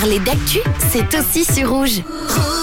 Parler d'actu, c'est aussi sur rouge. Rouge.